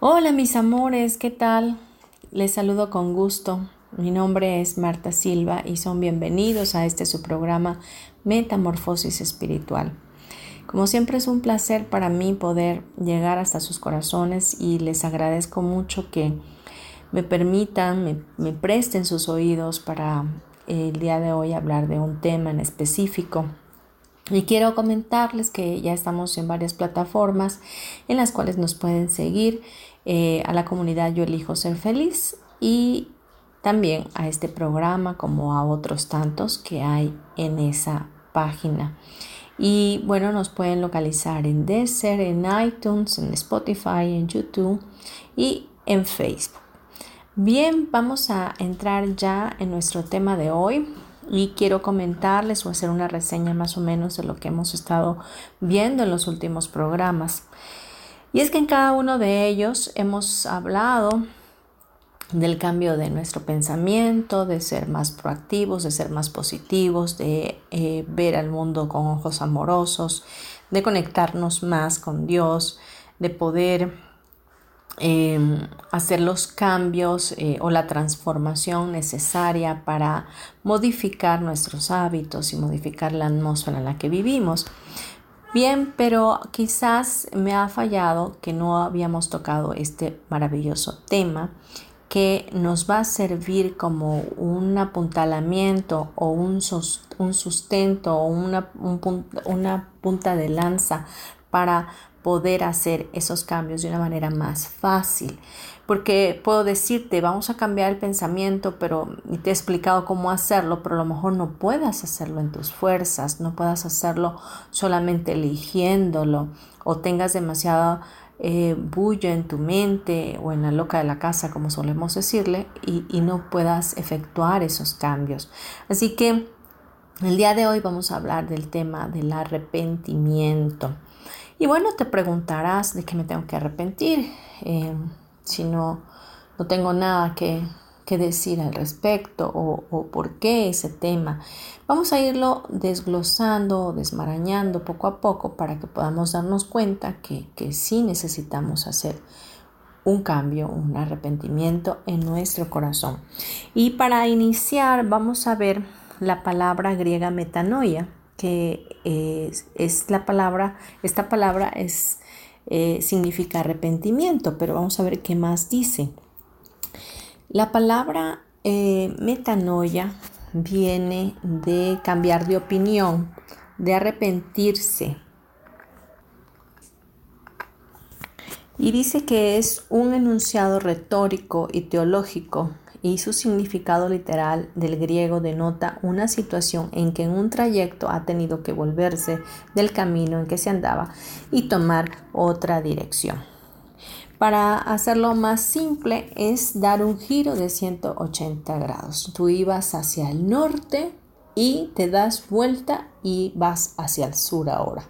Hola mis amores, ¿qué tal? Les saludo con gusto. Mi nombre es Marta Silva y son bienvenidos a este su programa Metamorfosis Espiritual. Como siempre es un placer para mí poder llegar hasta sus corazones y les agradezco mucho que me permitan, me, me presten sus oídos para el día de hoy hablar de un tema en específico y quiero comentarles que ya estamos en varias plataformas en las cuales nos pueden seguir eh, a la comunidad Yo Elijo Ser Feliz y también a este programa como a otros tantos que hay en esa página. Y bueno, nos pueden localizar en Desert, en iTunes, en Spotify, en YouTube y en Facebook. Bien, vamos a entrar ya en nuestro tema de hoy y quiero comentarles o hacer una reseña más o menos de lo que hemos estado viendo en los últimos programas. Y es que en cada uno de ellos hemos hablado del cambio de nuestro pensamiento, de ser más proactivos, de ser más positivos, de eh, ver al mundo con ojos amorosos, de conectarnos más con Dios, de poder Em, hacer los cambios eh, o la transformación necesaria para modificar nuestros hábitos y modificar la atmósfera en la que vivimos. Bien, pero quizás me ha fallado que no habíamos tocado este maravilloso tema que nos va a servir como un apuntalamiento o un, sustento o una, una punta de lanza para poder hacer esos cambios de una manera más fácil. Porque puedo decirte, vamos a cambiar el pensamiento, pero te he explicado cómo hacerlo, pero a lo mejor no puedas hacerlo en tus fuerzas, no puedas hacerlo solamente eligiéndolo o tengas demasiado eh, bullo en tu mente o en la loca de la casa, como solemos decirle, y no puedas efectuar esos cambios. Así que el día de hoy vamos a hablar del tema del arrepentimiento. Y bueno, te preguntarás de qué me tengo que arrepentir eh, si no, no tengo nada que, decir al respecto o, por qué ese tema. Vamos a irlo desglosando, desmarañando poco a poco para que podamos darnos cuenta que, que sí necesitamos hacer un cambio, un arrepentimiento en nuestro corazón. Y para iniciar vamos a ver la palabra griega metanoia que es, la palabra, esta palabra es, eh, significa arrepentimiento, pero vamos a ver qué más dice. La palabra eh, metanoia viene de cambiar de opinión, de arrepentirse. Y dice que es un enunciado retórico y teológico y su significado literal del griego denota una situación en que en un trayecto ha tenido que volverse del camino en que se andaba y tomar otra dirección. Para hacerlo más simple es dar un giro de 180 grados. Tú ibas hacia el norte y te das vuelta y vas hacia el sur ahora.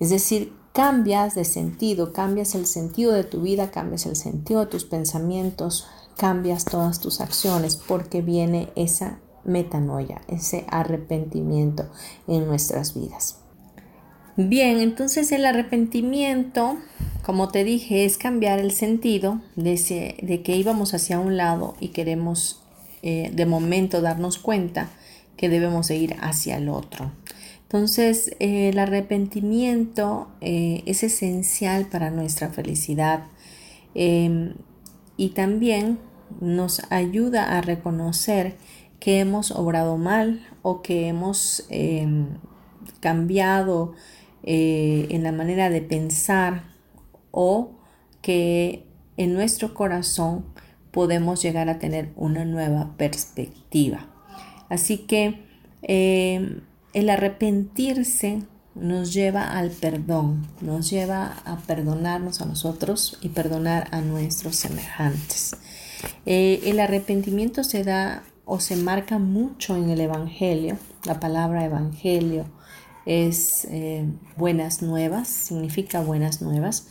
Es decir, cambias de sentido, cambias el sentido de tu vida, cambias el sentido de tus pensamientos, cambias todas tus acciones porque viene esa metanoia, ese arrepentimiento en nuestras vidas. Bien, entonces el arrepentimiento, como te dije, es cambiar el sentido de, de que íbamos hacia un lado y queremos eh, de momento darnos cuenta que debemos ir hacia el otro. Entonces, el arrepentimiento eh, es esencial para nuestra felicidad. Em, y también nos ayuda a reconocer que hemos obrado mal o que hemos em, cambiado eh, en la manera de pensar o que en nuestro corazón podemos llegar a tener una nueva perspectiva. Así que em, el arrepentirse nos lleva al perdón, nos lleva a perdonarnos a nosotros y perdonar a nuestros semejantes. Eh, el arrepentimiento se da o se marca mucho en el Evangelio. La palabra Evangelio es eh, buenas nuevas, significa buenas nuevas.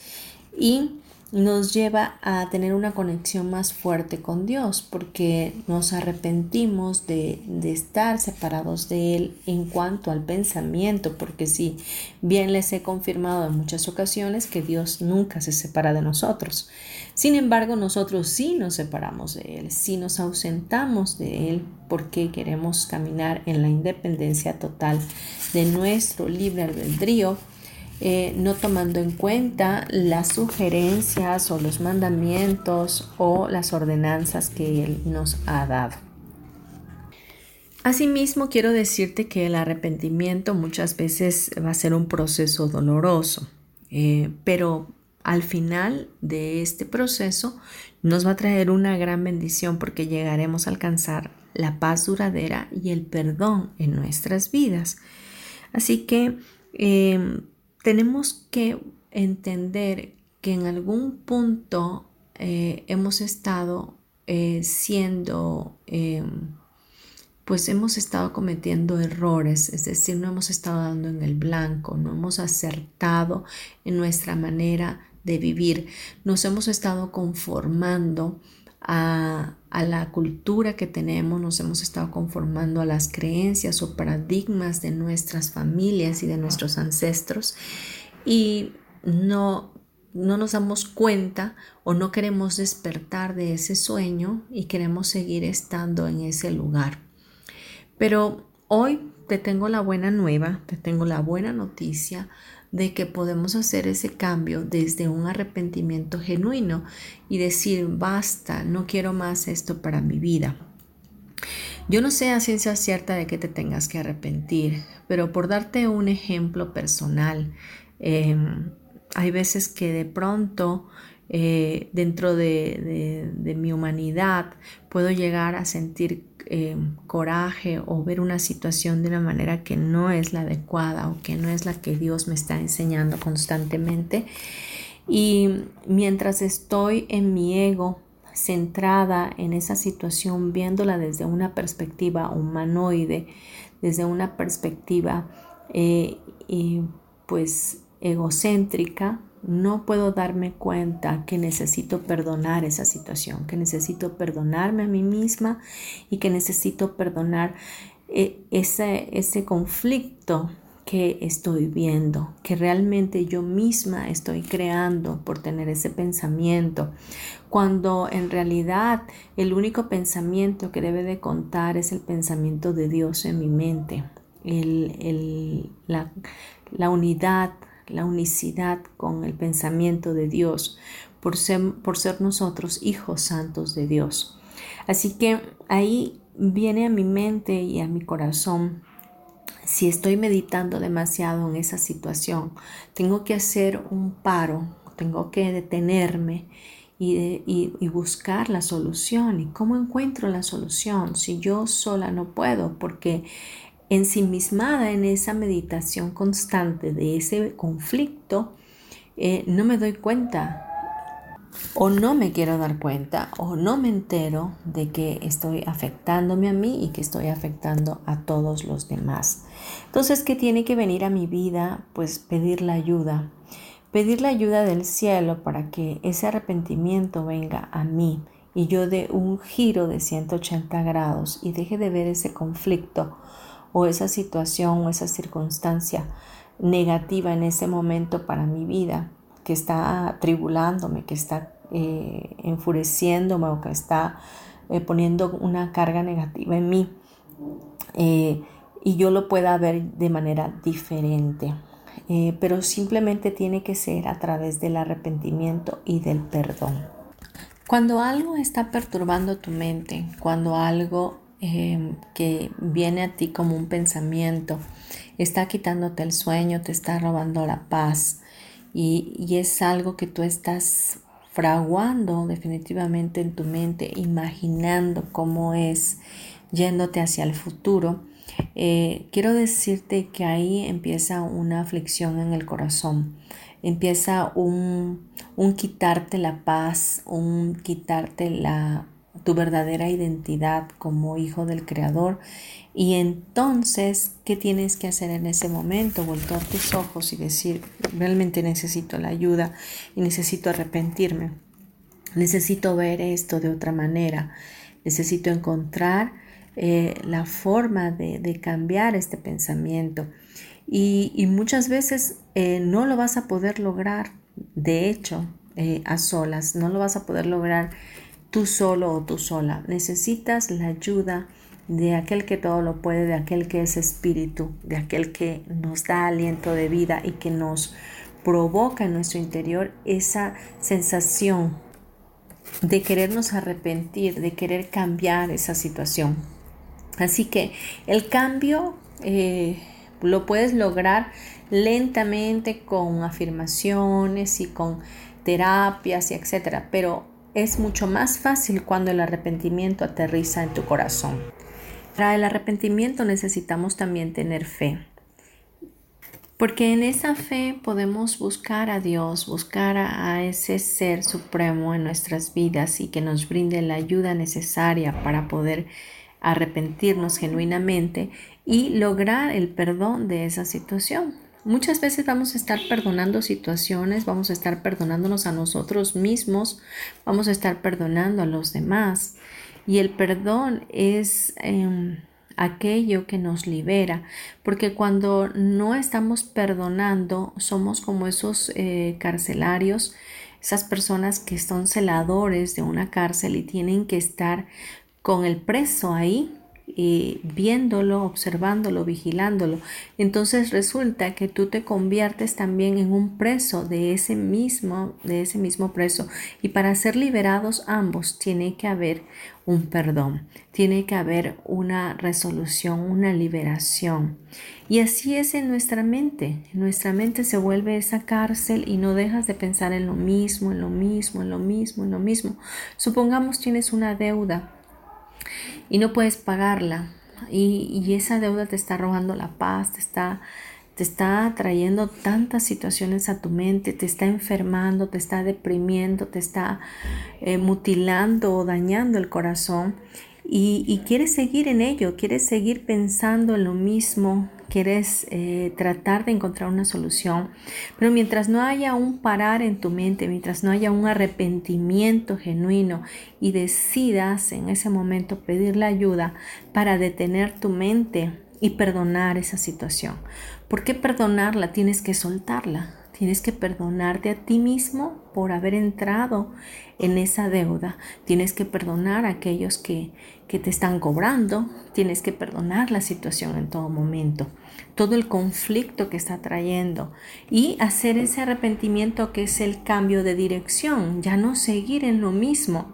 Y nos lleva a tener una conexión más fuerte con Dios porque nos arrepentimos de, estar separados de Él en cuanto al pensamiento, porque si bien les he confirmado en muchas ocasiones que Dios nunca se separa de nosotros. Sin embargo, nosotros sí nos separamos de Él, sí nos ausentamos de Él porque queremos caminar en la independencia total de nuestro libre albedrío eh, no tomando en cuenta las sugerencias o los mandamientos o las ordenanzas que Él nos ha dado. Asimismo, quiero decirte que el arrepentimiento muchas veces va a ser un proceso doloroso, eh, pero al final de este proceso nos va a traer una gran bendición porque llegaremos a alcanzar la paz duradera y el perdón en nuestras vidas. Así que eh, tenemos que entender que en algún punto eh, hemos estado eh, siendo, em, pues hemos estado cometiendo errores, es decir, no hemos estado dando en el blanco, no hemos acertado en nuestra manera de vivir, nos hemos estado conformando a, la cultura que tenemos, nos hemos estado conformando a las creencias o paradigmas de nuestras familias y de nuestros ancestros y no, no nos damos cuenta o no queremos despertar de ese sueño y queremos seguir estando en ese lugar. Pero hoy te tengo la buena nueva, te tengo la buena noticia de que podemos hacer ese cambio desde un arrepentimiento genuino y decir, basta, no quiero más esto para mi vida. Yo no sé a ciencia cierta de que te tengas que arrepentir, pero por darte un ejemplo personal, em, hay veces que de pronto eh, dentro de, mi humanidad puedo llegar a sentir eh, coraje o ver una situación de una manera que no es la adecuada o que no es la que Dios me está enseñando constantemente. Y mientras estoy en mi ego, centrada en esa situación, viéndola desde una perspectiva humanoide, desde una perspectiva eh, pues egocéntrica, no puedo darme cuenta que necesito perdonar esa situación, que necesito perdonarme a mí misma y que necesito perdonar eh, ese, ese conflicto que estoy viendo, que realmente yo misma estoy creando por tener ese pensamiento, cuando en realidad el único pensamiento que debe de contar es el pensamiento de Dios en mi mente, la, la unidad la unicidad con el pensamiento de Dios, por ser, por ser nosotros hijos santos de Dios. Así que ahí viene a mi mente y a mi corazón si estoy meditando demasiado en esa situación, tengo que hacer un paro, tengo que detenerme y, y, buscar la solución. ¿Y cómo encuentro la solución si yo sola no puedo? Porque ensimismada en esa meditación constante de ese conflicto, eh, no me doy cuenta o no me quiero dar cuenta o no me entero de que estoy afectándome a mí y que estoy afectando a todos los demás. Entonces, ¿qué tiene que venir a mi vida? Pues pedir la ayuda. Pedir la ayuda del cielo para que ese arrepentimiento venga a mí y yo dé un giro de 180 grados y deje de ver ese conflicto o esa situación o esa circunstancia negativa en ese momento para mi vida, que está tribulándome, que está eh, enfureciéndome o que está eh, poniendo una carga negativa en mí, eh, y yo lo pueda ver de manera diferente. pero simplemente tiene que ser a través del arrepentimiento y del perdón. Cuando algo está perturbando tu mente, cuando algo em, que viene a ti como un pensamiento. Está quitándote el sueño, te está robando la paz. Y, y es algo que tú estás fraguando definitivamente en tu mente, imaginando cómo es yéndote hacia el futuro, eh, quiero decirte que ahí empieza una aflicción en el corazón, empieza un, un quitarte la paz, un quitarte la, tu verdadera identidad como hijo del Creador. Y entonces, ¿qué tienes que hacer en ese momento? Voltar tus ojos y decir, realmente necesito la ayuda y necesito arrepentirme. Necesito ver esto de otra manera. Necesito encontrar eh, la forma de, cambiar este pensamiento. Y, muchas veces eh, no lo vas a poder lograr, de hecho, eh, a solas, no lo vas a poder lograr tú solo o tú sola. Necesitas la ayuda de aquel que todo lo puede, de aquel que es espíritu, de aquel que nos da aliento de vida y que nos provoca en nuestro interior esa sensación de querernos arrepentir, de querer cambiar esa situación. Así que el cambio eh, lo puedes lograr lentamente con afirmaciones y con terapias y etcétera, pero es mucho más fácil cuando el arrepentimiento aterriza en tu corazón. Para el arrepentimiento necesitamos también tener fe. Porque en esa fe podemos buscar a Dios, buscar a, ese ser supremo en nuestras vidas y que nos brinde la ayuda necesaria para poder arrepentirnos genuinamente y lograr el perdón de esa situación. Muchas veces vamos a estar perdonando situaciones, vamos a estar perdonándonos a nosotros mismos, vamos a estar perdonando a los demás. Y el perdón es em, aquello que nos libera, porque cuando no estamos perdonando, somos como esos eh, carcelarios, esas personas que son celadores de una cárcel y tienen que estar con el preso ahí, y viéndolo, observándolo, vigilándolo. Entonces resulta que tú te conviertes también en un preso de ese mismo, de ese mismo preso. Y para ser liberados ambos tiene que haber un perdón, tiene que haber una resolución, una liberación. Y así es en nuestra mente. nuestra mente se vuelve esa cárcel y no dejas de pensar en lo mismo, en lo mismo, en lo mismo, en lo mismo. Supongamos tienes una deuda y no puedes pagarla. Y, esa deuda te está robando la paz, te está, te está trayendo tantas situaciones a tu mente, te está enfermando, te está deprimiendo, te está eh, mutilando o dañando el corazón. Y, y, quieres seguir en ello, quieres seguir pensando en lo mismo, quieres eh, tratar de encontrar una solución, pero mientras no haya un parar en tu mente, mientras no haya un arrepentimiento genuino y decidas en ese momento pedir la ayuda para detener tu mente y perdonar esa situación. ¿Por qué perdonarla? Tienes que soltarla. Tienes que perdonarte a ti mismo por haber entrado en esa deuda. Tienes que perdonar a aquellos que, que te están cobrando. Tienes que perdonar la situación en todo momento. Todo el conflicto que está trayendo. Y hacer ese arrepentimiento que es el cambio de dirección. Ya no seguir en lo mismo.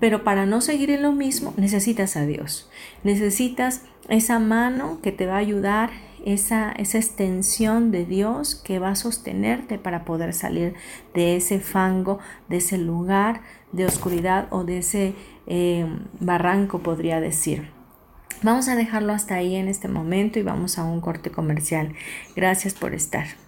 Pero para no seguir en lo mismo necesitas a Dios. Necesitas esa mano que te va a ayudar esa, esa extensión de Dios que va a sostenerte para poder salir de ese fango, de ese lugar de oscuridad o de ese eh, barranco, podría decir. Vamos a dejarlo hasta ahí en este momento y vamos a un corte comercial. Gracias por estar.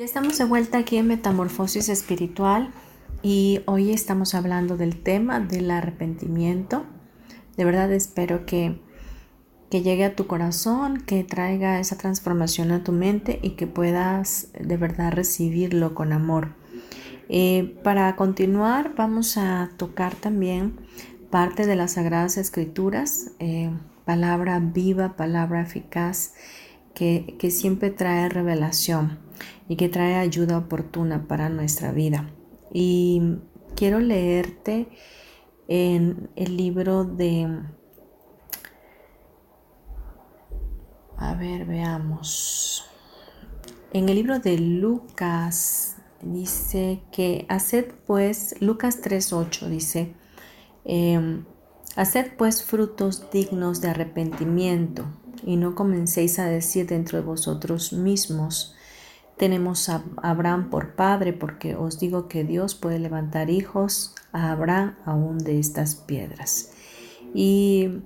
Estamos de vuelta aquí en Metamorfosis Espiritual y hoy estamos hablando del tema del arrepentimiento. De verdad espero que, que llegue a tu corazón, que traiga esa transformación a tu mente y que puedas de verdad recibirlo con amor. Eh, para continuar vamos a tocar también parte de las Sagradas Escrituras, eh, palabra viva, palabra eficaz, que, siempre trae revelación y que trae ayuda oportuna para nuestra vida. Y quiero leerte en el libro de... A ver, veamos. En el libro de Lucas dice que haced pues, Lucas 3.8 dice, em, haced pues frutos dignos de arrepentimiento y no comencéis a decir dentro de vosotros mismos, tenemos a Abraham por padre porque os digo que Dios puede levantar hijos a Abraham aún de estas piedras. Y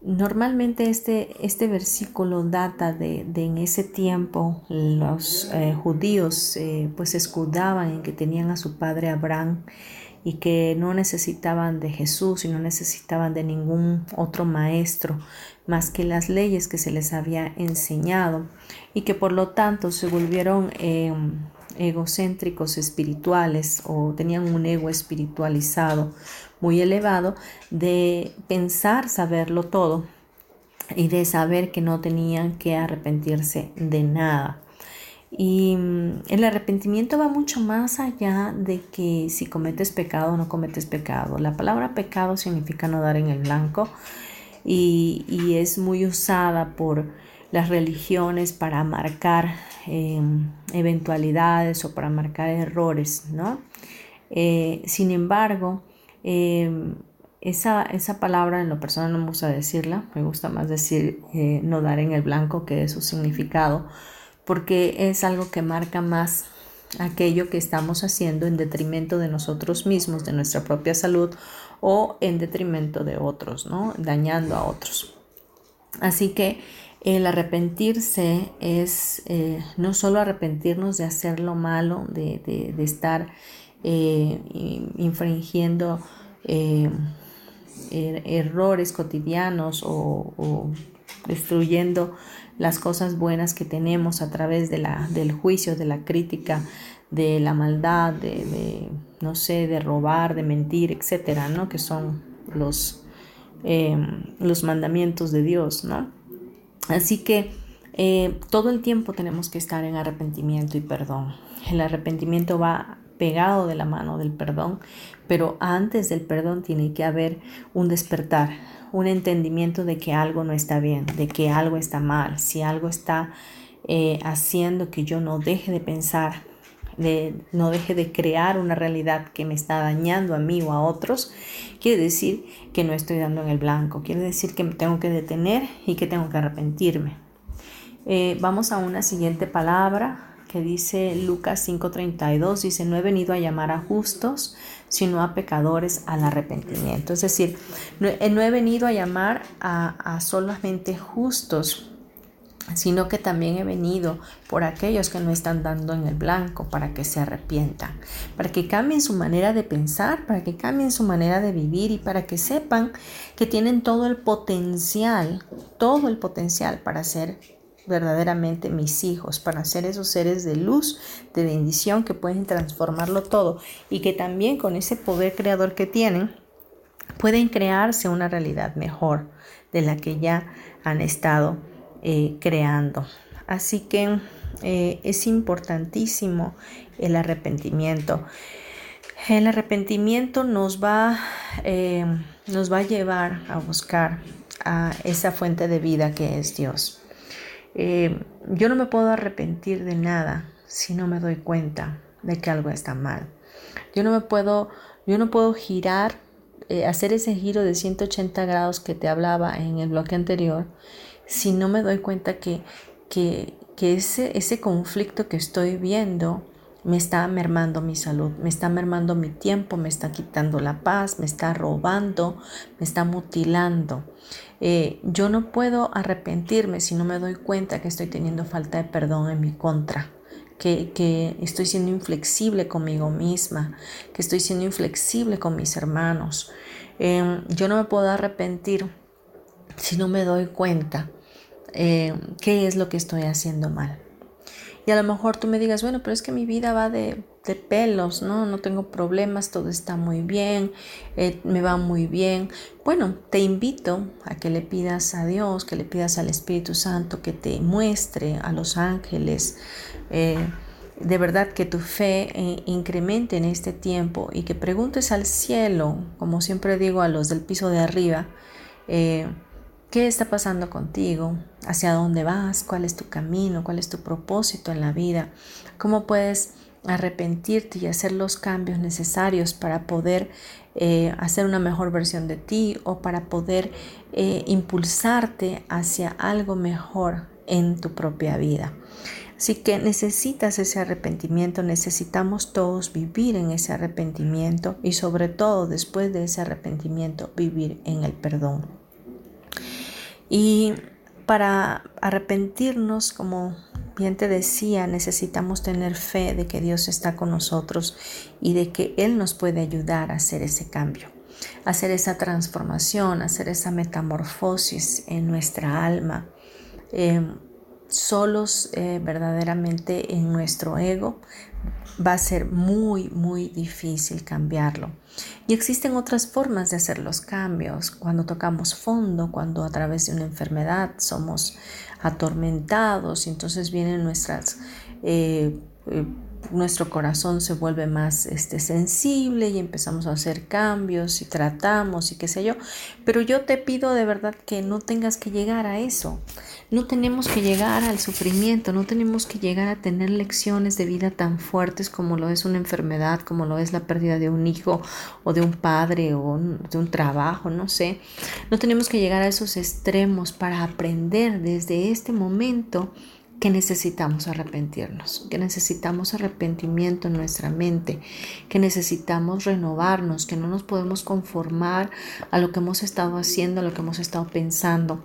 normalmente este, este versículo data de, en ese tiempo los eh, judíos eh, pues escudaban en que tenían a su padre Abraham y que no necesitaban de Jesús y no necesitaban de ningún otro maestro más que las leyes que se les había enseñado y que por lo tanto se volvieron em, egocéntricos espirituales o tenían un ego espiritualizado muy elevado de pensar saberlo todo y de saber que no tenían que arrepentirse de nada. Y mm, el arrepentimiento va mucho más allá de que si cometes pecado o no cometes pecado. La palabra pecado significa no dar en el blanco y, es muy usada por las religiones para marcar em, eventualidades o para marcar errores, ¿no? Eh, sin embargo, em, esa, esa, palabra en lo personal no me gusta decirla, me gusta más decir eh, no dar en el blanco que es su significado, porque es algo que marca más aquello que estamos haciendo en detrimento de nosotros mismos, de nuestra propia salud o en detrimento de otros, ¿no? Dañando a otros. Así que el arrepentirse es eh, no solo arrepentirnos de hacer lo malo, de, estar eh, infringiendo eh, er, errores cotidianos o destruyendo las cosas buenas que tenemos a través de la, del juicio, de la crítica, de la maldad, de, no sé, de robar, de mentir, etcétera, ¿no? Que son los, em, los mandamientos de Dios, ¿no? Así que eh, todo el tiempo tenemos que estar en arrepentimiento y perdón. El arrepentimiento va pegado de la mano del perdón, pero antes del perdón tiene que haber un despertar, un entendimiento de que algo no está bien, de que algo está mal, si algo está eh, haciendo que yo no deje de pensar, de, no deje de crear una realidad que me está dañando a mí o a otros, quiere decir que no estoy dando en el blanco, quiere decir que me tengo que detener y que tengo que arrepentirme. Eh, vamos a una siguiente palabra que dice Lucas 5:32, dice, no he venido a llamar a justos, sino a pecadores al arrepentimiento. Es decir, no, he venido a llamar a, a solamente justos, sino que también he venido por aquellos que no están dando en el blanco para que se arrepientan, para que cambien su manera de pensar, para que cambien su manera de vivir y para que sepan que tienen todo el potencial, todo el potencial para ser verdaderamente mis hijos, para ser esos seres de luz, de bendición que pueden transformarlo todo y que también con ese poder creador que tienen pueden crearse una realidad mejor de la que ya han estado eh, creando. Así que eh, es importantísimo el arrepentimiento. El arrepentimiento nos va, eh, nos va a llevar a buscar a esa fuente de vida que es Dios. Yo no me puedo arrepentir de nada si no me doy cuenta de que algo está mal. Yo no me puedo, yo no puedo girar, hacer ese giro de 180 grados que te hablaba en el bloque anterior si no me doy cuenta que, que, ese, ese conflicto que estoy viendo me está mermando mi salud, me está mermando mi tiempo, me está quitando la paz, me está robando, me está mutilando. Eh, yo no puedo arrepentirme si no me doy cuenta que estoy teniendo falta de perdón en mi contra. Que, que, estoy siendo inflexible conmigo misma, que estoy siendo inflexible con mis hermanos. Em, yo no me puedo arrepentir si no me doy cuenta eh, qué es lo que estoy haciendo mal. Y a lo mejor tú me digas, bueno, pero es que mi vida va de, pelos, ¿no? No tengo problemas, todo está muy bien, eh, me va muy bien. Bueno, te invito a que le pidas a Dios, que le pidas al Espíritu Santo, que te muestre a los ángeles. Eh, de verdad que tu fe incremente en este tiempo y que preguntes al cielo, como siempre digo a los del piso de arriba, ¿Qué está pasando contigo? ¿Hacia dónde vas? ¿Cuál es tu camino? ¿Cuál es tu propósito en la vida? ¿Cómo puedes arrepentirte y hacer los cambios necesarios para poder eh, hacer una mejor versión de ti o para poder eh, impulsarte hacia algo mejor en tu propia vida? Así que necesitas ese arrepentimiento, necesitamos todos vivir en ese arrepentimiento y sobre todo después de ese arrepentimiento vivir en el perdón. Y para arrepentirnos, como bien te decía, necesitamos tener fe de que Dios está con nosotros y de que Él nos puede ayudar a hacer ese cambio, hacer esa transformación, hacer esa metamorfosis en nuestra alma. Em, solos eh, verdaderamente en nuestro ego, va a ser muy, muy difícil cambiarlo. Y existen otras formas de hacer los cambios. Cuando tocamos fondo, cuando a través de una enfermedad somos atormentados y entonces vienen nuestras... Eh, eh, nuestro corazón se vuelve más este, sensible y empezamos a hacer cambios y tratamos y qué sé yo. Pero yo te pido de verdad que no tengas que llegar a eso. No tenemos que llegar al sufrimiento, no tenemos que llegar a tener lecciones de vida tan fuertes como lo es una enfermedad, como lo es la pérdida de un hijo o de un padre o de un trabajo, no sé. No tenemos que llegar a esos extremos para aprender desde este momento que necesitamos arrepentirnos, que necesitamos arrepentimiento en nuestra mente, que necesitamos renovarnos, que no nos podemos conformar a lo que hemos estado haciendo, a lo que hemos estado pensando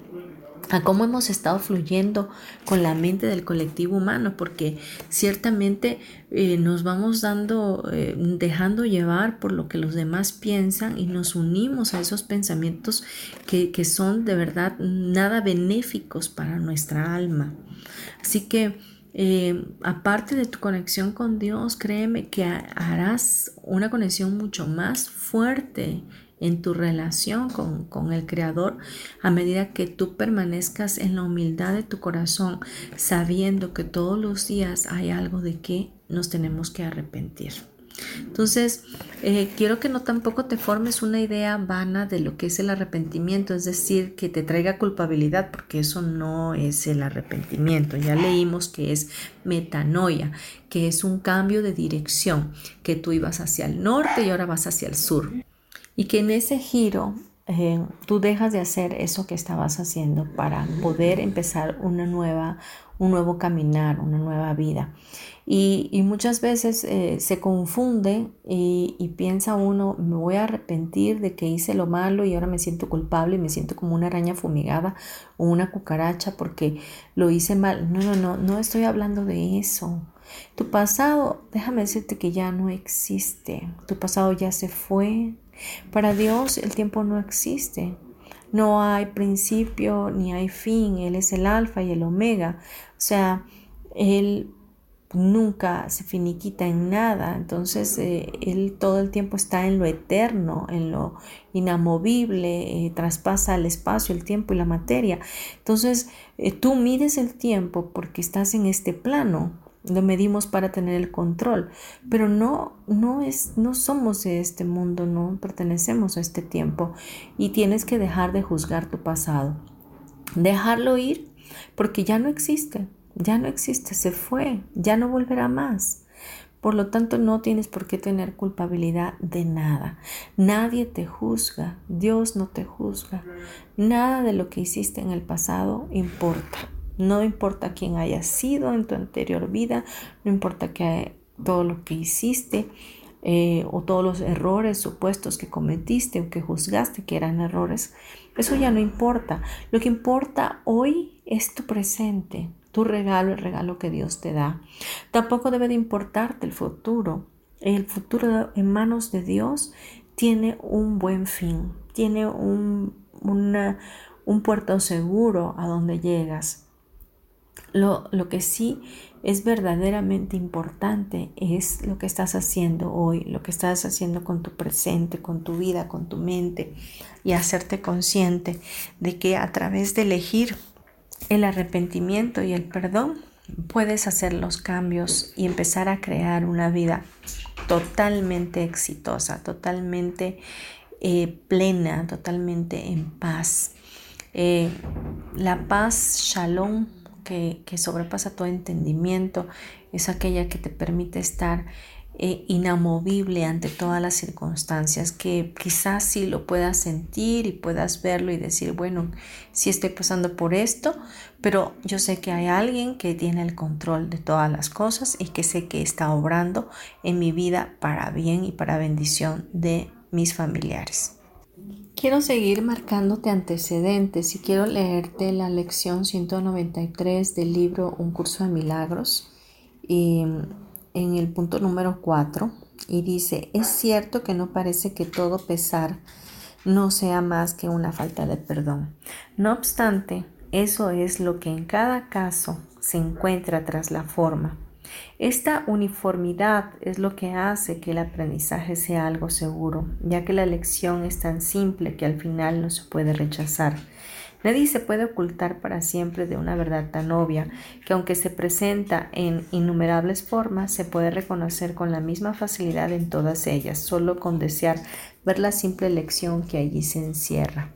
a cómo hemos estado fluyendo con la mente del colectivo humano, porque ciertamente eh, nos vamos dando, eh, dejando llevar por lo que los demás piensan y nos unimos a esos pensamientos que, que son de verdad nada benéficos para nuestra alma. Así que eh, aparte de tu conexión con Dios, créeme que harás una conexión mucho más fuerte en tu relación con, con, el Creador a medida que tú permanezcas en la humildad de tu corazón, sabiendo que todos los días hay algo de que nos tenemos que arrepentir. Entonces, eh, quiero que no tampoco te formes una idea vana de lo que es el arrepentimiento, es decir, que te traiga culpabilidad, porque eso no es el arrepentimiento. Ya leímos que es metanoia, que es un cambio de dirección, que tú ibas hacia el norte y ahora vas hacia el sur. Y que en ese giro eh, tú dejas de hacer eso que estabas haciendo para poder empezar una nueva, un nuevo caminar, una nueva vida. Y, muchas veces eh, se confunde y, y, piensa uno, me voy a arrepentir de que hice lo malo y ahora me siento culpable y me siento como una araña fumigada o una cucaracha porque lo hice mal. No, no, no, no estoy hablando de eso. Tu pasado, déjame decirte que ya no existe. Tu pasado ya se fue. Para Dios el tiempo no existe. No hay principio ni hay fin. Él es el alfa y el omega. O sea, Él nunca se finiquita en nada. Entonces, eh, Él todo el tiempo está en lo eterno, en lo inamovible, eh, traspasa el espacio, el tiempo y la materia. Entonces, eh, tú mides el tiempo porque estás en este plano lo medimos para tener el control, pero no, no, es, no somos de este mundo, no pertenecemos a este tiempo y tienes que dejar de juzgar tu pasado, dejarlo ir porque ya no existe, ya no existe, se fue, ya no volverá más. Por lo tanto, no tienes por qué tener culpabilidad de nada. Nadie te juzga, Dios no te juzga. Nada de lo que hiciste en el pasado importa. No importa quién hayas sido en tu anterior vida, no importa que todo lo que hiciste eh, o todos los errores supuestos que cometiste o que juzgaste que eran errores, eso ya no importa. Lo que importa hoy es tu presente, tu regalo, el regalo que Dios te da. Tampoco debe de importarte el futuro. El futuro en manos de Dios tiene un buen fin, tiene un, un puerto seguro a donde llegas. Lo, que sí es verdaderamente importante es lo que estás haciendo hoy, lo que estás haciendo con tu presente, con tu vida, con tu mente y hacerte consciente de que a través de elegir el arrepentimiento y el perdón puedes hacer los cambios y empezar a crear una vida totalmente exitosa, totalmente eh, plena, totalmente en paz. Eh, la paz, shalom, que, sobrepasa todo entendimiento, es aquella que te permite estar eh, inamovible ante todas las circunstancias, que quizás sí lo puedas sentir y puedas verlo y decir, bueno, sí estoy pasando por esto, pero yo sé que hay alguien que tiene el control de todas las cosas y que sé que está obrando en mi vida para bien y para bendición de mis familiares. Quiero seguir marcándote antecedentes y quiero leerte la lección 193 del libro Un curso de milagros y en el punto número 4 y dice, es cierto que no parece que todo pesar no sea más que una falta de perdón. No obstante, eso es lo que en cada caso se encuentra tras la forma. Esta uniformidad es lo que hace que el aprendizaje sea algo seguro, ya que la lección es tan simple que al final no se puede rechazar. Nadie se puede ocultar para siempre de una verdad tan obvia que aunque se presenta en innumerables formas, se puede reconocer con la misma facilidad en todas ellas, solo con desear ver la simple lección que allí se encierra.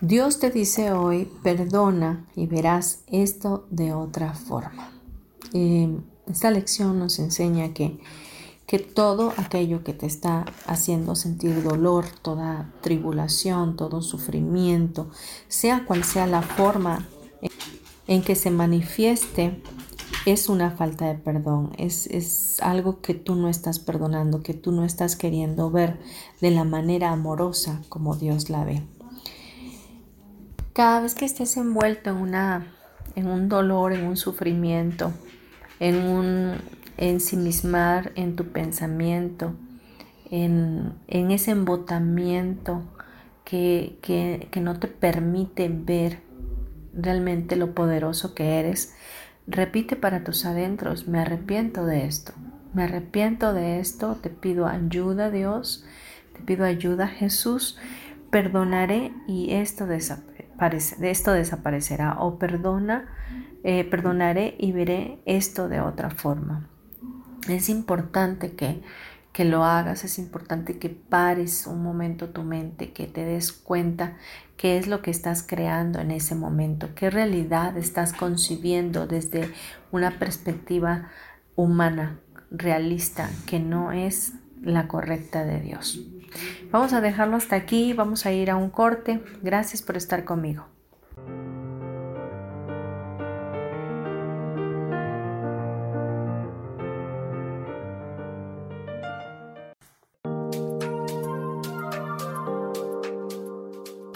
Dios te dice hoy, perdona y verás esto de otra forma. Eh, esta lección nos enseña que, que todo aquello que te está haciendo sentir dolor, toda tribulación, todo sufrimiento, sea cual sea la forma en que se manifieste, es una falta de perdón, es, es, algo que tú no estás perdonando, que tú no estás queriendo ver de la manera amorosa como Dios la ve. Cada vez que estés envuelto en, una, en un dolor, en un sufrimiento, en un ensimismar en tu pensamiento, en, ese embotamiento que, que no te permite ver realmente lo poderoso que eres. Repite para tus adentros, me arrepiento de esto, me arrepiento de esto, te pido ayuda Dios, te pido ayuda Jesús, perdonaré y esto, esto desaparecerá o perdona eh, perdonaré y veré esto de otra forma. Es importante que, que lo hagas, es importante que pares un momento tu mente, que te des cuenta qué es lo que estás creando en ese momento, qué realidad estás concibiendo desde una perspectiva humana, realista, que no es la correcta de Dios. Vamos a dejarlo hasta aquí, vamos a ir a un corte. Gracias por estar conmigo.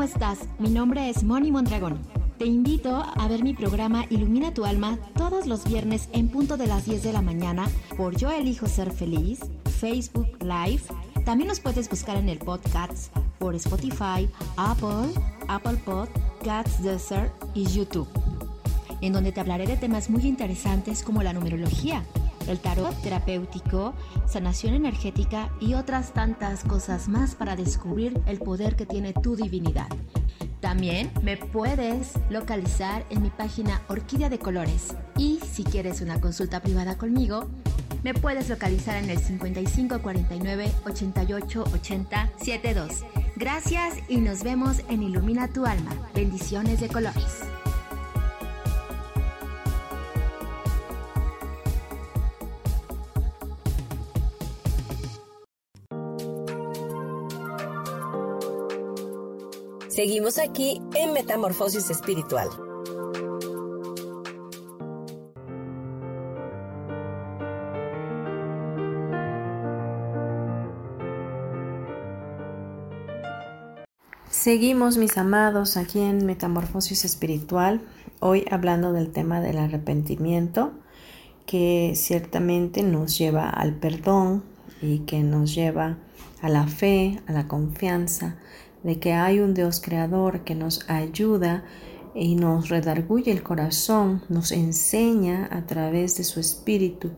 ¿Cómo estás? Mi nombre es Moni Mondragón. Te invito a ver mi programa Ilumina tu alma todos los viernes en punto de las 10 de la mañana por Yo Elijo Ser Feliz, Facebook Live. También nos puedes buscar en el podcast por Spotify, Apple, Apple Podcasts Desert y YouTube, en donde te hablaré de temas muy interesantes como la numerología, el tarot terapéutico, sanación energética y otras tantas cosas más para descubrir el poder que tiene tu divinidad. También me puedes localizar en mi página Orquídea de Colores y si quieres una consulta privada conmigo, me puedes localizar en el 55 49 88 80 72. Gracias y nos vemos en Ilumina tu alma. Bendiciones de colores. Seguimos aquí en Metamorfosis Espiritual. Seguimos, mis amados, aquí en Metamorfosis Espiritual, hoy hablando del tema del arrepentimiento, que ciertamente nos lleva al perdón y que nos lleva a la fe, a la confianza, de que hay un Dios creador que nos ayuda y nos redarguye el corazón, nos enseña a través de su espíritu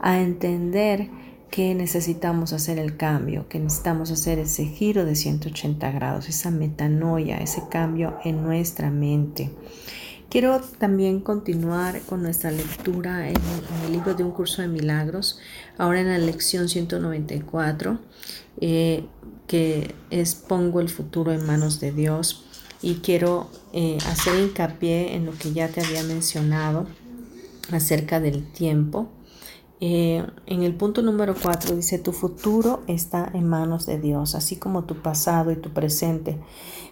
a entender que necesitamos hacer el cambio, que necesitamos hacer ese giro de 180 grados, esa metanoia, ese cambio en nuestra mente. Quiero también continuar con nuestra lectura en, el libro de un curso de milagros, ahora en la lección 194 que es pongo el futuro en manos de Dios y quiero eh, hacer hincapié en lo que ya te había mencionado acerca del tiempo. Eh, en el punto número 4 dice, tu futuro está en manos de Dios, así como tu pasado y tu presente.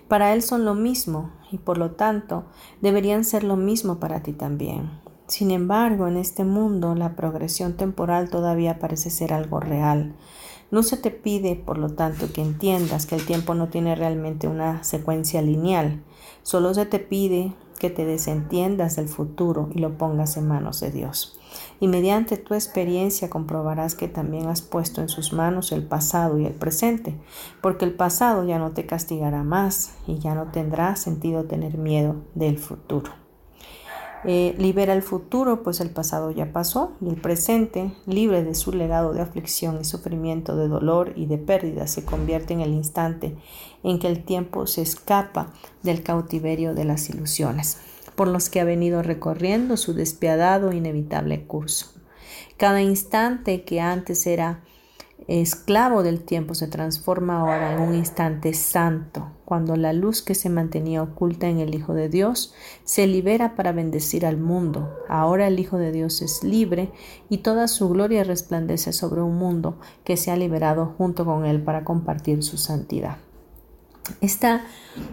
Para Él son lo mismo y por lo tanto deberían ser lo mismo para ti también. Sin embargo, en este mundo la progresión temporal todavía parece ser algo real. No se te pide, por lo tanto, que entiendas que el tiempo no tiene realmente una secuencia lineal. Solo se te pide que te desentiendas del futuro y lo pongas en manos de Dios. Y mediante tu experiencia comprobarás que también has puesto en sus manos el pasado y el presente, porque el pasado ya no te castigará más y ya no tendrá sentido tener miedo del futuro. Eh, libera el futuro, pues el pasado ya pasó, y el presente, libre de su legado de aflicción y sufrimiento, de dolor y de pérdida, se convierte en el instante en que el tiempo se escapa del cautiverio de las ilusiones, por los que ha venido recorriendo su despiadado inevitable curso. Cada instante que antes era esclavo del tiempo se transforma ahora en un instante santo, cuando la luz que se mantenía oculta en el Hijo de Dios se libera para bendecir al mundo. Ahora el Hijo de Dios es libre y toda su gloria resplandece sobre un mundo que se ha liberado junto con él para compartir su santidad. Esta,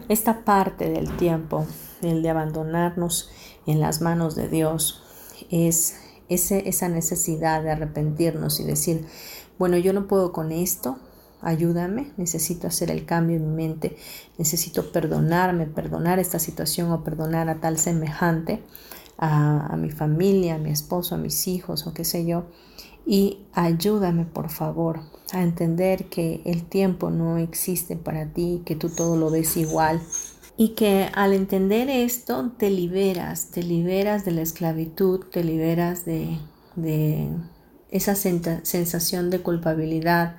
esta parte del tiempo, el de abandonarnos en las manos de Dios, es ese, esa necesidad de arrepentirnos y decir, bueno, yo no puedo con esto, ayúdame, necesito hacer el cambio en mi mente, necesito perdonarme, perdonar esta situación o perdonar a tal semejante, a, a mi familia, a mi esposo, a mis hijos o qué sé yo. Y ayúdame, por favor, a entender que el tiempo no existe para ti, que tú todo lo ves igual. Y que al entender esto te liberas, te liberas de la esclavitud, te liberas de, de esa sensación de culpabilidad,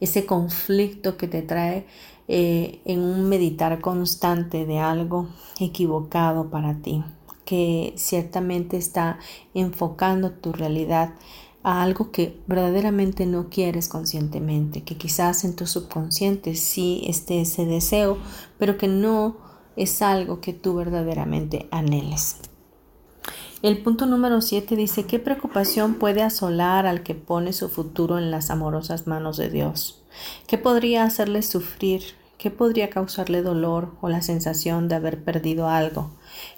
ese conflicto que te trae eh, en un meditar constante de algo equivocado para ti, que ciertamente está enfocando tu realidad a algo que verdaderamente no quieres conscientemente, que quizás en tu subconsciente sí esté ese deseo, pero que no es algo que tú verdaderamente anheles. El punto número 7 dice, ¿qué preocupación puede asolar al que pone su futuro en las amorosas manos de Dios? ¿Qué podría hacerle sufrir? ¿Qué podría causarle dolor o la sensación de haber perdido algo?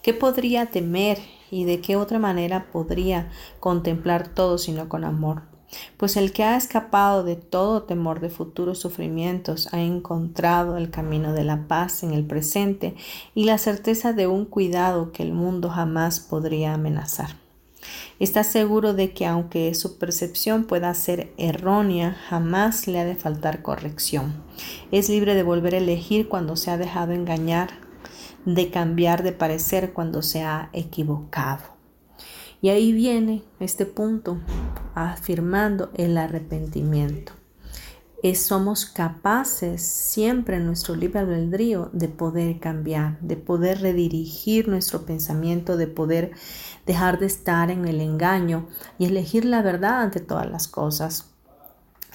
¿Qué podría temer y de qué otra manera podría contemplar todo sino con amor? Pues el que ha escapado de todo temor de futuros sufrimientos ha encontrado el camino de la paz en el presente y la certeza de un cuidado que el mundo jamás podría amenazar. Está seguro de que aunque su percepción pueda ser errónea, jamás le ha de faltar corrección. Es libre de volver a elegir cuando se ha dejado engañar, de cambiar de parecer cuando se ha equivocado. Y ahí viene este punto, afirmando el arrepentimiento. somos capaces siempre en nuestro libre albedrío de poder cambiar, de poder redirigir nuestro pensamiento, de poder dejar de estar en el engaño y elegir la verdad ante todas las cosas,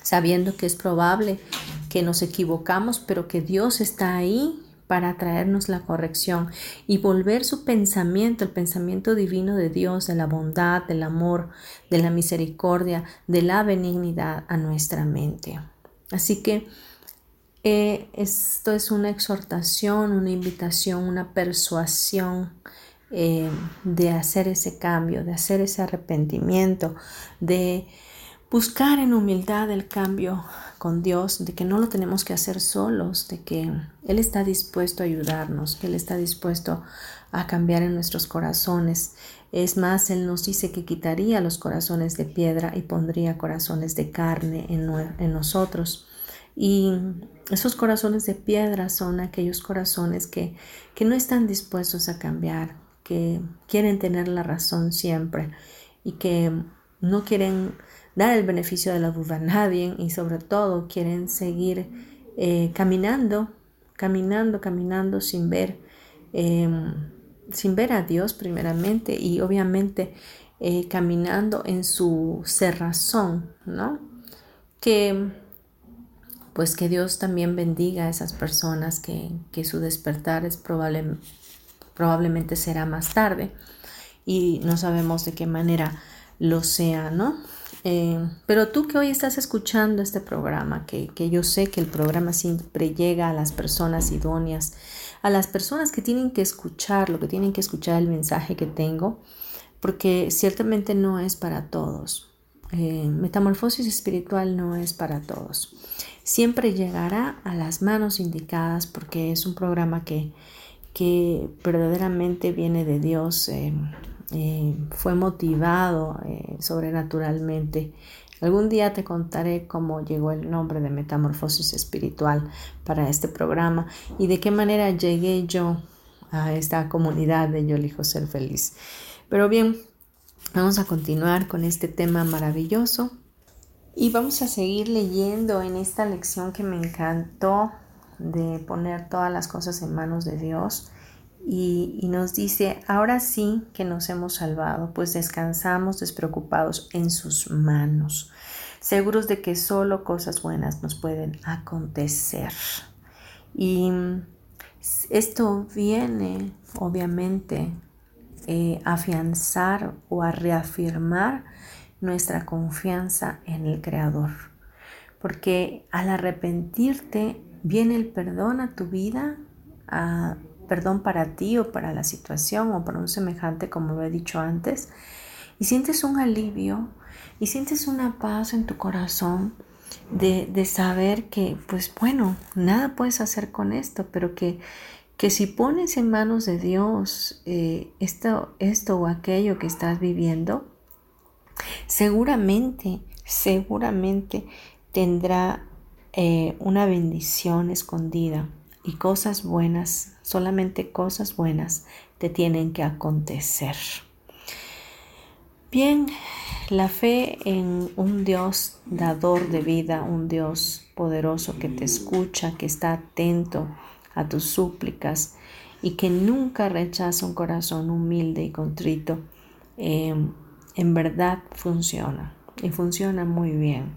sabiendo que es probable que nos equivocamos, pero que Dios está ahí para traernos la corrección y volver su pensamiento, el pensamiento divino de Dios, de la bondad, del amor, de la misericordia, de la benignidad a nuestra mente. Así que eh, esto es una exhortación, una invitación, una persuasión eh, de hacer ese cambio, de hacer ese arrepentimiento, de buscar en humildad el cambio con Dios, de que no lo tenemos que hacer solos, de que Él está dispuesto a ayudarnos, que Él está dispuesto a cambiar en nuestros corazones. Es más, Él nos dice que quitaría los corazones de piedra y pondría corazones de carne en, en nosotros. Y esos corazones de piedra son aquellos corazones que, que no están dispuestos a cambiar, que quieren tener la razón siempre y que no quieren dar el beneficio de la duda a nadie y sobre todo quieren seguir eh, caminando, caminando, caminando sin ver, em, sin ver a Dios primeramente y obviamente eh, caminando en su cerrazón, ¿no? Que pues que Dios también bendiga a esas personas que, que su despertar es probable, probablemente será más tarde y no sabemos de qué manera lo sea, ¿no? Eh, pero tú que hoy estás escuchando este programa, que, que yo sé que el programa siempre llega a las personas idóneas, a las personas que tienen que escucharlo, que tienen que escuchar el mensaje que tengo, porque ciertamente no es para todos. Eh, metamorfosis espiritual no es para todos. Siempre llegará a las manos indicadas porque es un programa que, que verdaderamente viene de Dios. Eh, eh, fue motivado eh, sobrenaturalmente. Algún día te contaré cómo llegó el nombre de Metamorfosis Espiritual para este programa y de qué manera llegué yo a esta comunidad de Yo elijo ser feliz. Pero bien, vamos a continuar con este tema maravilloso y vamos a seguir leyendo en esta lección que me encantó de poner todas las cosas en manos de Dios y, nos dice, ahora sí que nos hemos salvado, pues descansamos despreocupados en sus manos, seguros de que solo cosas buenas nos pueden acontecer. Y esto viene, obviamente, eh, a afianzar o a reafirmar nuestra confianza en el Creador. Porque al arrepentirte viene el perdón a tu vida, perdón para ti o para la situación o para un semejante, como lo he dicho antes, y sientes un alivio y sientes una paz en tu corazón de, saber que, pues bueno, nada puedes hacer con esto, pero que, que si pones en manos de Dios eh, esto, esto o aquello que estás viviendo, seguramente, seguramente tendrá eh, una bendición escondida y cosas buenas, solamente cosas buenas te tienen que acontecer. Bien, la fe en un Dios dador de vida, un Dios poderoso que te escucha, que está atento a tus súplicas y que nunca rechaza un corazón humilde y contrito, em, en verdad funciona y funciona muy bien.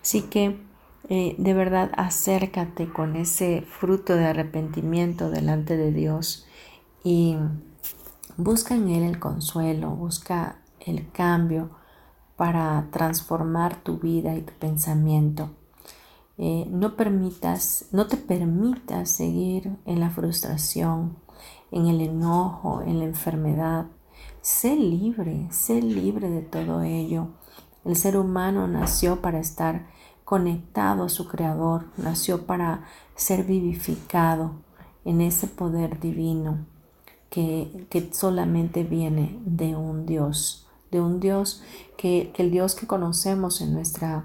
Así que eh, de verdad acércate con ese fruto de arrepentimiento delante de Dios y busca en Él el consuelo, busca el cambio, para transformar tu vida y tu pensamiento. Eh, no permitas, no te permitas seguir en la frustración, en el enojo, en la enfermedad. Sé libre, sé libre de todo ello. El ser humano nació para estar conectado a su creador, nació para ser vivificado en ese poder divino que, que solamente viene de un Dios de un Dios que, el Dios que conocemos en nuestra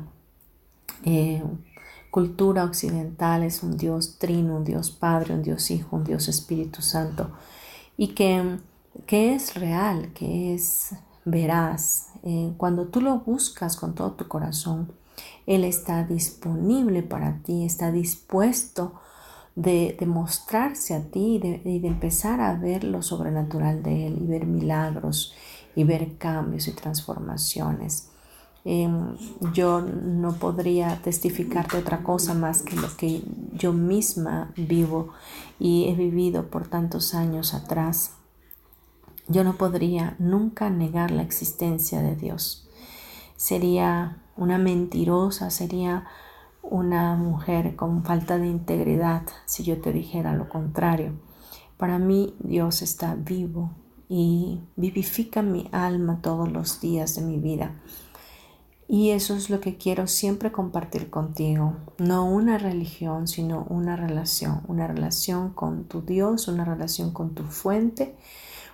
eh, cultura occidental es un Dios trino, un Dios Padre, un Dios Hijo, un Dios Espíritu Santo y que, que es real, que es veraz. Eh, cuando tú lo buscas con todo tu corazón, Él está disponible para ti, está dispuesto de, mostrarse a ti y de empezar a ver lo sobrenatural de Él y ver milagros y ver cambios y transformaciones. Em, yo no podría testificar de otra cosa más que lo que yo misma vivo y he vivido por tantos años atrás. Yo no podría nunca negar la existencia de Dios. Sería una mentirosa, sería una mujer con falta de integridad si yo te dijera lo contrario. Para mí Dios está vivo, y vivifica mi alma todos los días de mi vida. Y eso es lo que quiero siempre compartir contigo. No una religión, sino una relación. Una relación con tu Dios, una relación con tu fuente,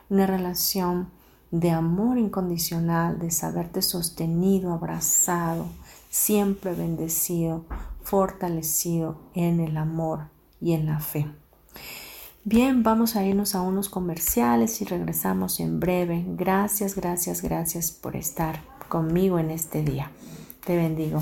una relación de amor incondicional, de saberte sostenido, abrazado, siempre bendecido, fortalecido en el amor y en la fe. Bien, vamos a irnos a unos comerciales y regresamos en breve. Gracias, gracias, gracias por estar conmigo en este día. Te bendigo.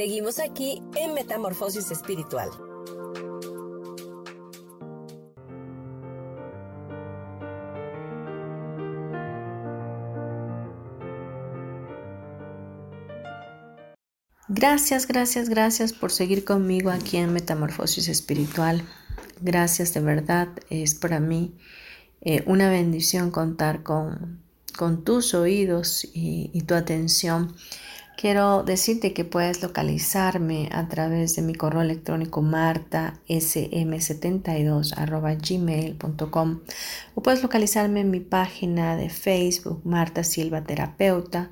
Seguimos aquí en Metamorfosis Espiritual. Gracias, gracias, gracias por seguir conmigo aquí en Metamorfosis Espiritual. Gracias de verdad, es para mí eh, una bendición contar con, con tus oídos y, tu atención. Quiero decirte que puedes localizarme a través de mi correo electrónico martasm72 o puedes localizarme en mi página de Facebook Marta Silva Terapeuta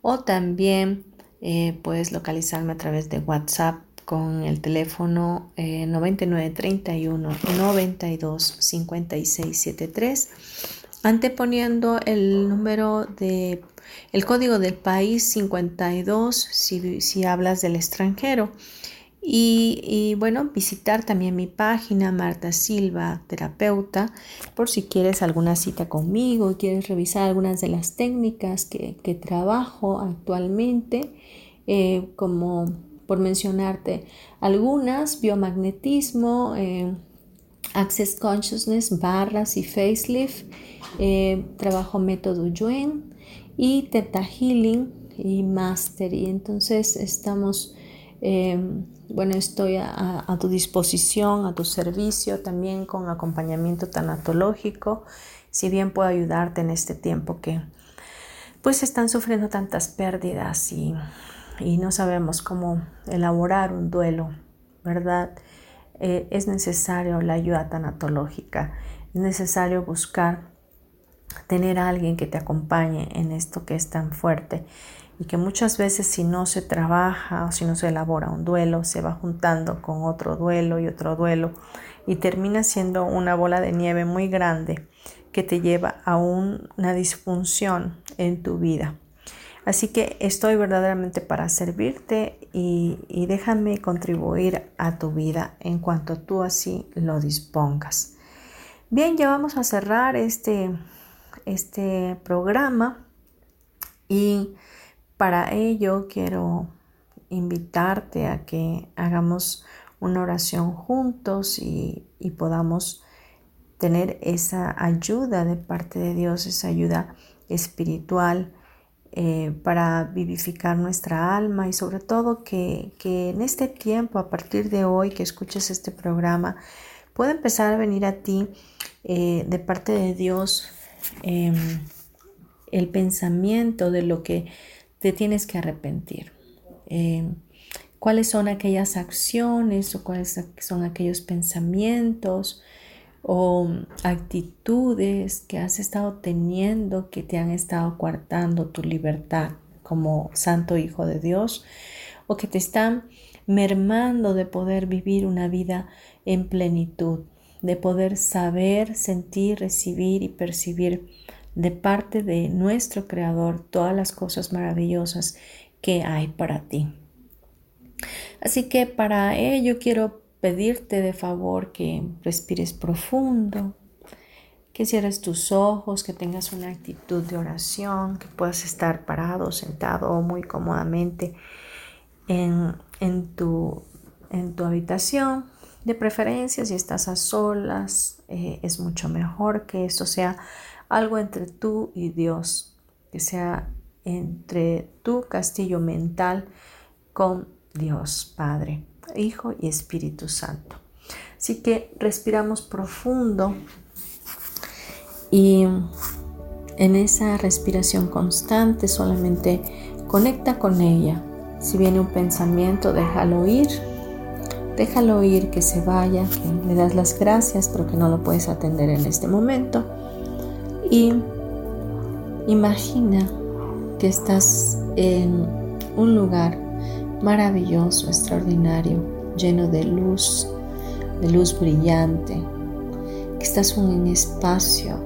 o también eh, puedes localizarme a través de WhatsApp con el teléfono 9931 92 56 73 anteponiendo el número de el código del país 52 si, si hablas del extranjero. Y, bueno, visitar también mi página Marta Silva, terapeuta, por si quieres alguna cita conmigo, quieres revisar algunas de las técnicas que, que trabajo actualmente, eh, como por mencionarte algunas, biomagnetismo, eh, Access Consciousness, barras y facelift, eh, trabajo método Yuen y Teta Healing y Mastery. Entonces estamos bueno, estoy a, tu disposición, a tu servicio, también con acompañamiento tanatológico, si bien puedo ayudarte en este tiempo que pues están sufriendo tantas pérdidas y, y no sabemos cómo elaborar un duelo, ¿verdad? Eh, es necesario la ayuda tanatológica, es necesario buscar tener a alguien que te acompañe en esto que es tan fuerte y que muchas veces si no se trabaja o si no se elabora un duelo, se va juntando con otro duelo y otro duelo y termina siendo una bola de nieve muy grande que te lleva a una disfunción en tu vida. Así que estoy verdaderamente para servirte y, déjame contribuir a tu vida en cuanto tú así lo dispongas. Bien, ya vamos a cerrar este, este programa y para ello quiero invitarte a que hagamos una oración juntos y, podamos tener esa ayuda de parte de Dios, esa ayuda espiritual eh, para vivificar nuestra alma y sobre todo que, en este tiempo, a partir de hoy que escuches este programa, pueda empezar a venir a ti eh, de parte de Dios em, el pensamiento de lo que te tienes que arrepentir. Eh, ¿Cuáles son aquellas acciones o cuáles son aquellos pensamientos o actitudes que has estado teniendo que te han estado coartando tu libertad como santo hijo de Dios o que te están mermando de poder vivir una vida en plenitud, de poder saber, sentir, recibir y percibir de parte de nuestro Creador todas las cosas maravillosas que hay para ti. Así que para ello quiero pedirte de favor que respires profundo, que cierres tus ojos, que tengas una actitud de oración, que puedas estar parado, sentado o muy cómodamente en, tu, en tu habitación. De preferencia, si estás a solas, eh, es mucho mejor que esto sea algo entre tú y Dios, que sea entre tu castillo mental con Dios Padre, Hijo y Espíritu Santo. Así que respiramos profundo y en esa respiración constante solamente conecta con ella. Si viene un pensamiento, déjalo ir. Déjalo ir, que se vaya, le das las gracias, pero que no lo puedes atender en este momento. Y imagina que estás en un lugar maravilloso, extraordinario, lleno de luz, de luz brillante, que estás en un espacio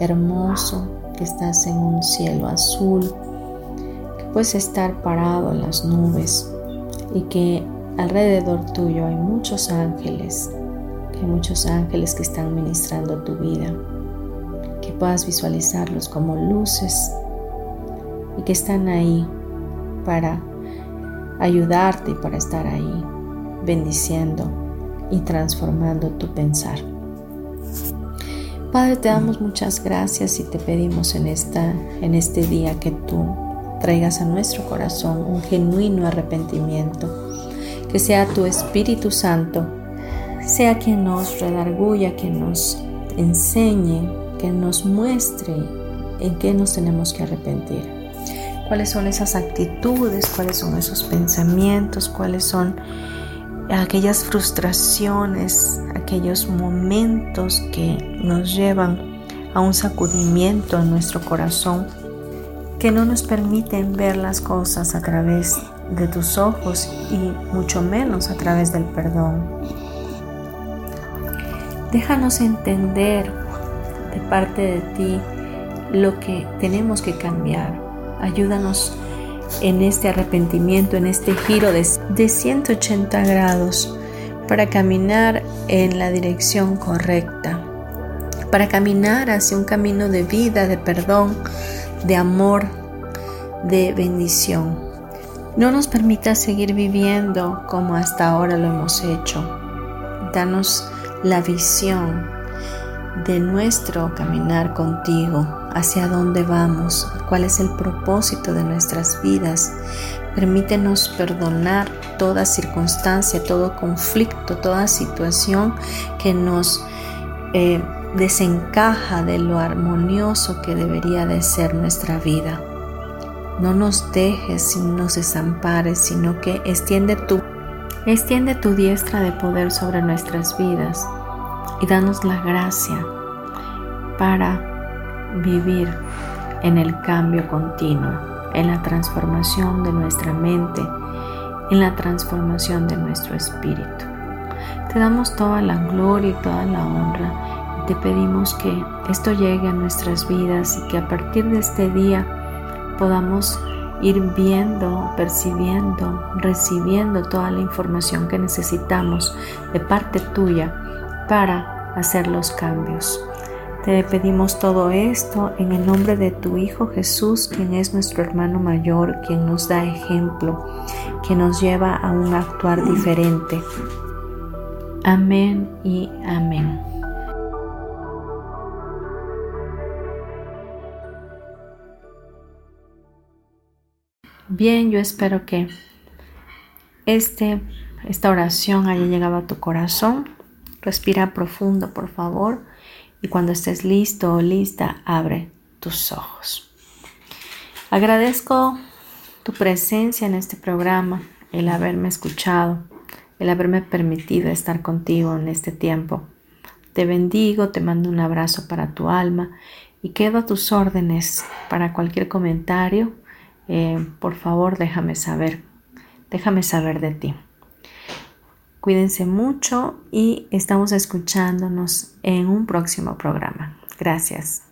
hermoso, que estás en un cielo azul, que puedes estar parado en las nubes y que alrededor tuyo hay muchos ángeles, que hay muchos ángeles que están ministrando tu vida que puedas visualizarlos como luces y que están ahí para ayudarte para estar ahí, bendiciendo y transformando tu pensar. Padre, te damos muchas gracias y te pedimos en, esta, en este día que tú traigas a nuestro corazón un genuino arrepentimiento, que sea tu Espíritu Santo, sea quien nos redarguya, que nos enseñe, que nos muestre en qué nos tenemos que arrepentir. Cuáles son esas actitudes, cuáles son esos pensamientos, cuáles son aquellas frustraciones, aquellos momentos que nos llevan a un sacudimiento en nuestro corazón que no nos permiten ver las cosas a través de tus ojos y mucho menos a través del perdón. Déjanos entender de parte de ti lo que tenemos que cambiar. Ayúdanos en este arrepentimiento, en este giro de, de 180 grados para caminar en la dirección correcta, para caminar hacia un camino de vida, de perdón, de amor, de bendición. No nos permita seguir viviendo como hasta ahora lo hemos hecho. Danos la visión de nuestro caminar contigo, hacia dónde vamos, cuál es el propósito de nuestras vidas. Permítenos perdonar toda circunstancia, todo conflicto, toda situación que nos eh, desencaja de lo armonioso que debería de ser nuestra vida. No nos dejes ni nos desampares, sino que extiende extiende tu diestra de poder sobre nuestras vidas y danos la gracia para vivir en el cambio continuo, en la transformación de nuestra mente, en la transformación de nuestro espíritu. Te damos toda la gloria y toda la honra te pedimos que esto llegue a nuestras vidas y que a partir de este día podamos ir viendo, percibiendo, recibiendo toda la información que necesitamos de parte tuya para hacer los cambios. Te pedimos todo esto en el nombre de tu Hijo Jesús, quien es nuestro hermano mayor, quien nos da ejemplo, quien nos lleva a un actuar diferente. Amén y amén. Bien, yo espero que este, esta oración haya llegado a tu corazón Respira profundo, por favor, y cuando estés listo o lista, abre tus ojos. Agradezco tu presencia en este programa, el haberme escuchado, el haberme permitido estar contigo en este tiempo. Te bendigo, te mando un abrazo para tu alma y quedo a tus órdenes para cualquier comentario. Eh, por favor, déjame saber, déjame saber de ti. Cuídense mucho y estamos escuchándonos en un próximo programa. Gracias.